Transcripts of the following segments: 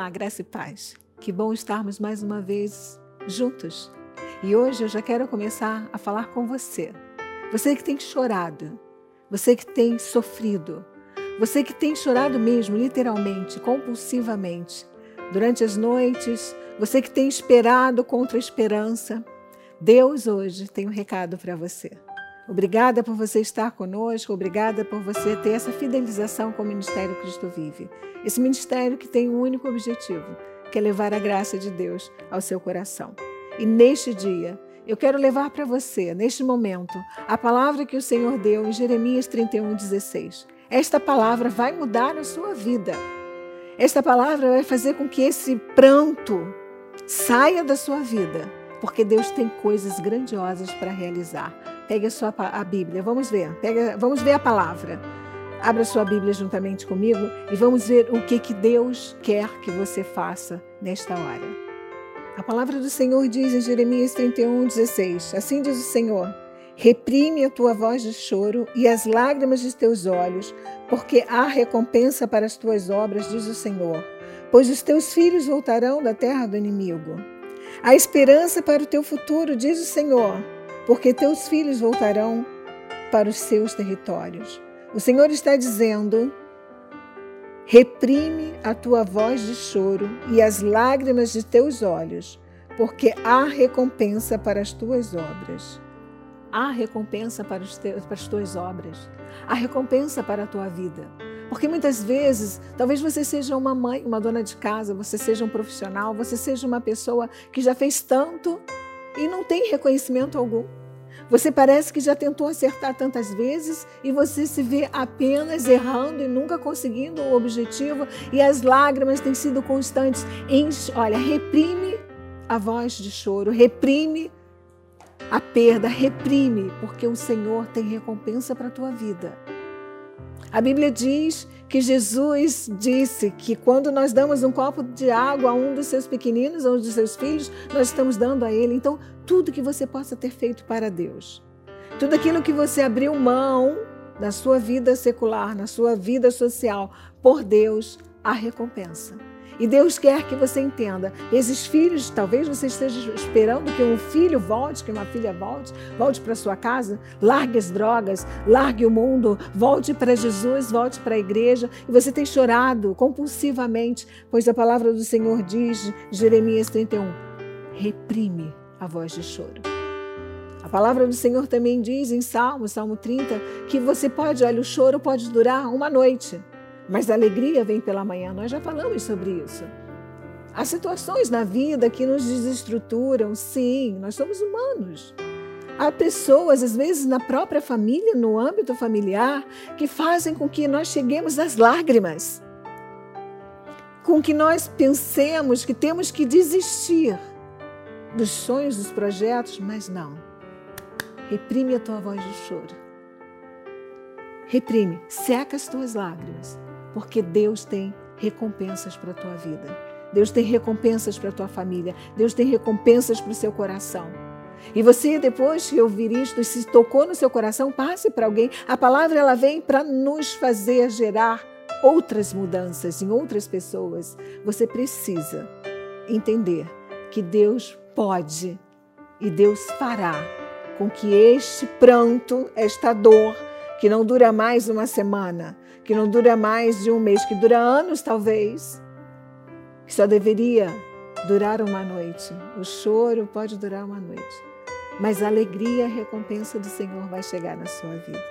Olá, graça e paz. Que bom estarmos mais uma vez juntos. E hoje eu já quero começar a falar com você. Você que tem chorado, você que tem sofrido, você que tem chorado mesmo, literalmente, compulsivamente, durante as noites, você que tem esperado contra a esperança. Deus hoje tem um recado para você. Obrigada por você estar conosco, obrigada por você ter essa fidelização com o Ministério Cristo Vive. Esse ministério que tem um único objetivo, que é levar a graça de Deus ao seu coração. E neste dia, eu quero levar para você, neste momento, a palavra que o Senhor deu em Jeremias 31,16. Esta palavra vai mudar a sua vida. Esta palavra vai fazer com que esse pranto saia da sua vida, porque Deus tem coisas grandiosas para realizar. Pegue a sua a Bíblia, vamos ver. Pega, vamos ver a palavra. Abra sua Bíblia juntamente comigo e vamos ver o que, que Deus quer que você faça nesta hora. A palavra do Senhor diz em Jeremias 31, 16: Assim diz o Senhor: Reprime a tua voz de choro e as lágrimas de teus olhos, porque há recompensa para as tuas obras, diz o Senhor. Pois os teus filhos voltarão da terra do inimigo. Há esperança para o teu futuro, diz o Senhor porque teus filhos voltarão para os seus territórios. O Senhor está dizendo: reprime a tua voz de choro e as lágrimas de teus olhos, porque há recompensa para as tuas obras. Há recompensa para, teus, para as tuas obras. Há recompensa para a tua vida. Porque muitas vezes, talvez você seja uma mãe, uma dona de casa, você seja um profissional, você seja uma pessoa que já fez tanto e não tem reconhecimento algum. Você parece que já tentou acertar tantas vezes e você se vê apenas errando e nunca conseguindo o objetivo e as lágrimas têm sido constantes. Olha, reprime a voz de choro, reprime a perda, reprime, porque o Senhor tem recompensa para a tua vida. A Bíblia diz que Jesus disse que quando nós damos um copo de água a um dos seus pequeninos, a um dos seus filhos, nós estamos dando a ele. Então, tudo que você possa ter feito para Deus, tudo aquilo que você abriu mão na sua vida secular, na sua vida social, por Deus, a recompensa. E Deus quer que você entenda. Esses filhos, talvez você esteja esperando que um filho volte, que uma filha volte, volte para sua casa, largue as drogas, largue o mundo, volte para Jesus, volte para a igreja. E você tem chorado compulsivamente, pois a palavra do Senhor diz, Jeremias 31, reprime a voz de choro. A palavra do Senhor também diz em Salmo, Salmo 30, que você pode, olha, o choro pode durar uma noite, mas a alegria vem pela manhã. Nós já falamos sobre isso. Há situações na vida que nos desestruturam, sim, nós somos humanos. Há pessoas, às vezes na própria família, no âmbito familiar, que fazem com que nós cheguemos às lágrimas, com que nós pensemos que temos que desistir dos sonhos, dos projetos, mas não. Reprime a tua voz de choro. Reprime, seca as tuas lágrimas porque Deus tem recompensas para a tua vida. Deus tem recompensas para a tua família. Deus tem recompensas para o seu coração. E você, depois que ouvir isto, se tocou no seu coração, passe para alguém. A palavra ela vem para nos fazer gerar outras mudanças em outras pessoas. Você precisa entender que Deus pode e Deus fará com que este pranto, esta dor, que não dura mais uma semana, que não dura mais de um mês, que dura anos talvez, que só deveria durar uma noite. O choro pode durar uma noite, mas a alegria a recompensa do Senhor vai chegar na sua vida.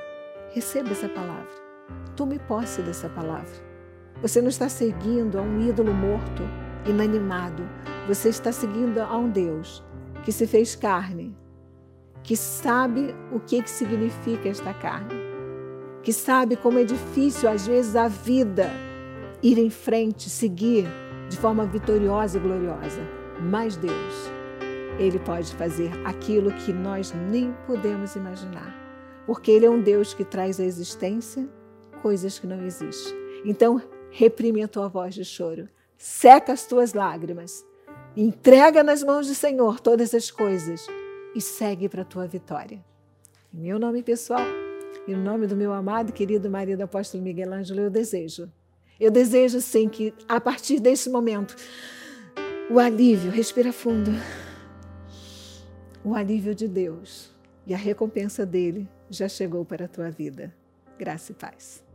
Receba essa palavra. Tome posse dessa palavra. Você não está seguindo a um ídolo morto, inanimado. Você está seguindo a um Deus que se fez carne, que sabe o que, que significa esta carne que sabe como é difícil às vezes a vida ir em frente, seguir de forma vitoriosa e gloriosa. Mas Deus, Ele pode fazer aquilo que nós nem podemos imaginar, porque Ele é um Deus que traz à existência coisas que não existem. Então, reprime a tua voz de choro, seca as tuas lágrimas, entrega nas mãos do Senhor todas as coisas e segue para a tua vitória. Em meu nome pessoal, em nome do meu amado e querido marido apóstolo Miguel Ângelo, eu desejo Eu desejo, sim, que a partir desse momento, o alívio, respira fundo, o alívio de Deus e a recompensa dele já chegou para a tua vida. Graça e paz.